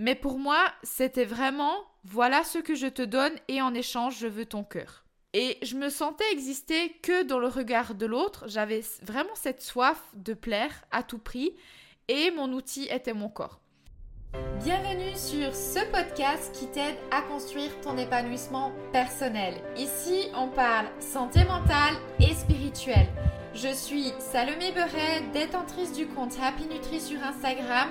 Mais pour moi, c'était vraiment voilà ce que je te donne et en échange, je veux ton cœur. Et je me sentais exister que dans le regard de l'autre. J'avais vraiment cette soif de plaire à tout prix et mon outil était mon corps. Bienvenue sur ce podcast qui t'aide à construire ton épanouissement personnel. Ici, on parle santé mentale et spirituelle. Je suis Salomé Beret, détentrice du compte Happy Nutri sur Instagram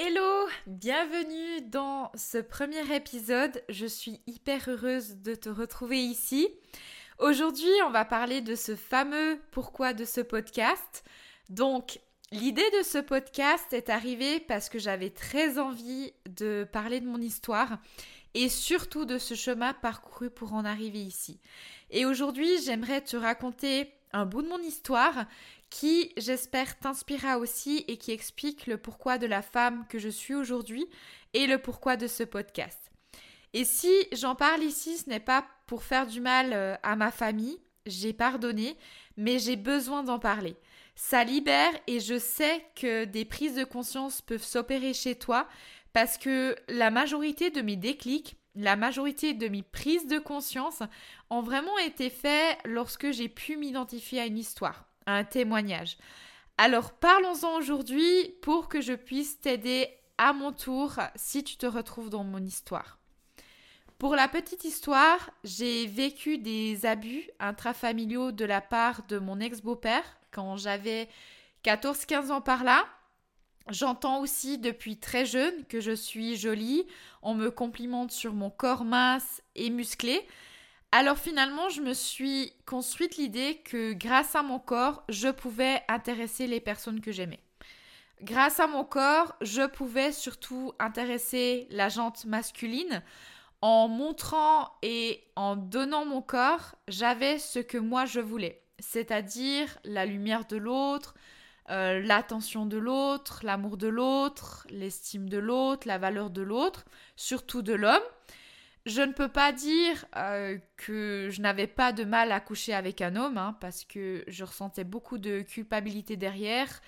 Hello, bienvenue dans ce premier épisode. Je suis hyper heureuse de te retrouver ici. Aujourd'hui, on va parler de ce fameux pourquoi de ce podcast. Donc, l'idée de ce podcast est arrivée parce que j'avais très envie de parler de mon histoire et surtout de ce chemin parcouru pour en arriver ici. Et aujourd'hui, j'aimerais te raconter un bout de mon histoire qui, j'espère, t'inspirera aussi et qui explique le pourquoi de la femme que je suis aujourd'hui et le pourquoi de ce podcast. Et si j'en parle ici, ce n'est pas pour faire du mal euh, à ma famille, j'ai pardonné, mais j'ai besoin d'en parler. Ça libère et je sais que des prises de conscience peuvent s'opérer chez toi parce que la majorité de mes déclics, la majorité de mes prises de conscience ont vraiment été faites lorsque j'ai pu m'identifier à une histoire un témoignage. Alors parlons-en aujourd'hui pour que je puisse t'aider à mon tour si tu te retrouves dans mon histoire. Pour la petite histoire, j'ai vécu des abus intrafamiliaux de la part de mon ex-beau-père quand j'avais 14-15 ans par là. J'entends aussi depuis très jeune que je suis jolie, on me complimente sur mon corps mince et musclé, alors finalement, je me suis construite l'idée que grâce à mon corps, je pouvais intéresser les personnes que j'aimais. Grâce à mon corps, je pouvais surtout intéresser la jante masculine. En montrant et en donnant mon corps, j'avais ce que moi je voulais, c'est-à-dire la lumière de l'autre, euh, l'attention de l'autre, l'amour de l'autre, l'estime de l'autre, la valeur de l'autre, surtout de l'homme. Je ne peux pas dire euh, que je n'avais pas de mal à coucher avec un homme, hein, parce que je ressentais beaucoup de culpabilité derrière,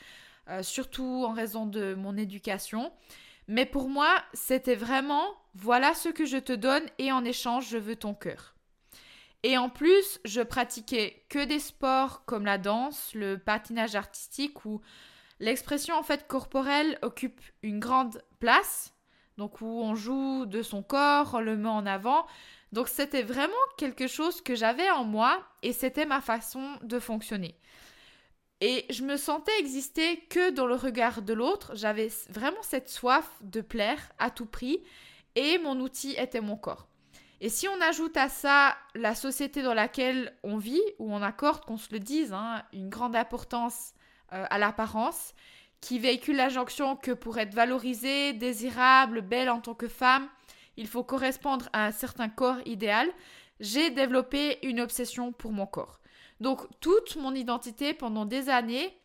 euh, surtout en raison de mon éducation. Mais pour moi, c'était vraiment, voilà ce que je te donne et en échange, je veux ton cœur. Et en plus, je pratiquais que des sports comme la danse, le patinage artistique, où l'expression en fait corporelle occupe une grande place donc où on joue de son corps, on le met en avant. Donc c'était vraiment quelque chose que j'avais en moi et c'était ma façon de fonctionner. Et je me sentais exister que dans le regard de l'autre. J'avais vraiment cette soif de plaire à tout prix et mon outil était mon corps. Et si on ajoute à ça la société dans laquelle on vit, où on accorde, qu'on se le dise, hein, une grande importance euh, à l'apparence, qui véhicule l'injonction que pour être valorisée, désirable, belle en tant que femme, il faut correspondre à un certain corps idéal, j'ai développé une obsession pour mon corps. Donc toute mon identité pendant des années,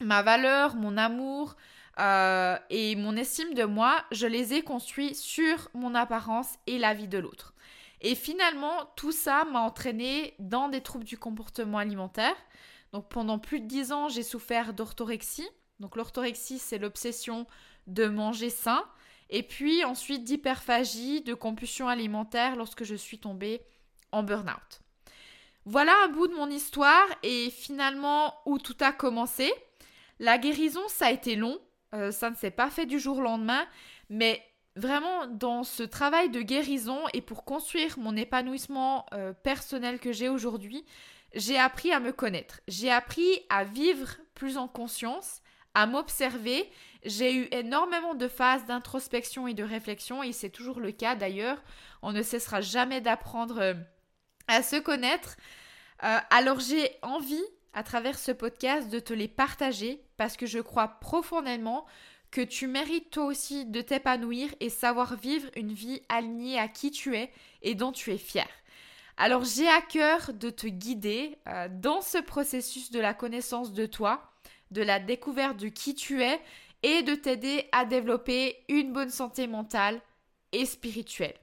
ma valeur, mon amour euh, et mon estime de moi, je les ai construits sur mon apparence et la vie de l'autre. Et finalement, tout ça m'a entraîné dans des troubles du comportement alimentaire. Donc pendant plus de dix ans, j'ai souffert d'orthorexie. Donc l'orthorexie, c'est l'obsession de manger sain. Et puis ensuite d'hyperphagie, de compulsion alimentaire lorsque je suis tombée en burn-out. Voilà un bout de mon histoire et finalement où tout a commencé. La guérison, ça a été long. Euh, ça ne s'est pas fait du jour au lendemain. Mais vraiment, dans ce travail de guérison et pour construire mon épanouissement euh, personnel que j'ai aujourd'hui, j'ai appris à me connaître. J'ai appris à vivre plus en conscience à m'observer. J'ai eu énormément de phases d'introspection et de réflexion, et c'est toujours le cas d'ailleurs. On ne cessera jamais d'apprendre euh, à se connaître. Euh, alors j'ai envie, à travers ce podcast, de te les partager, parce que je crois profondément que tu mérites toi aussi de t'épanouir et savoir vivre une vie alignée à qui tu es et dont tu es fier. Alors j'ai à cœur de te guider euh, dans ce processus de la connaissance de toi, de la découverte de qui tu es et de t'aider à développer une bonne santé mentale et spirituelle.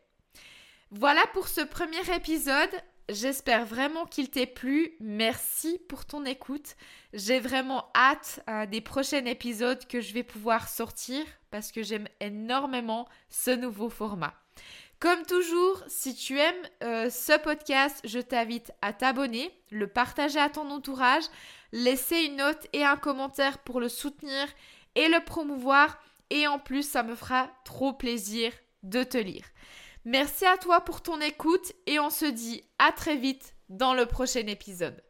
Voilà pour ce premier épisode. J'espère vraiment qu'il t'ait plu. Merci pour ton écoute. J'ai vraiment hâte euh, des prochains épisodes que je vais pouvoir sortir parce que j'aime énormément ce nouveau format. Comme toujours, si tu aimes euh, ce podcast, je t'invite à t'abonner, le partager à ton entourage, laisser une note et un commentaire pour le soutenir et le promouvoir. Et en plus, ça me fera trop plaisir de te lire. Merci à toi pour ton écoute et on se dit à très vite dans le prochain épisode.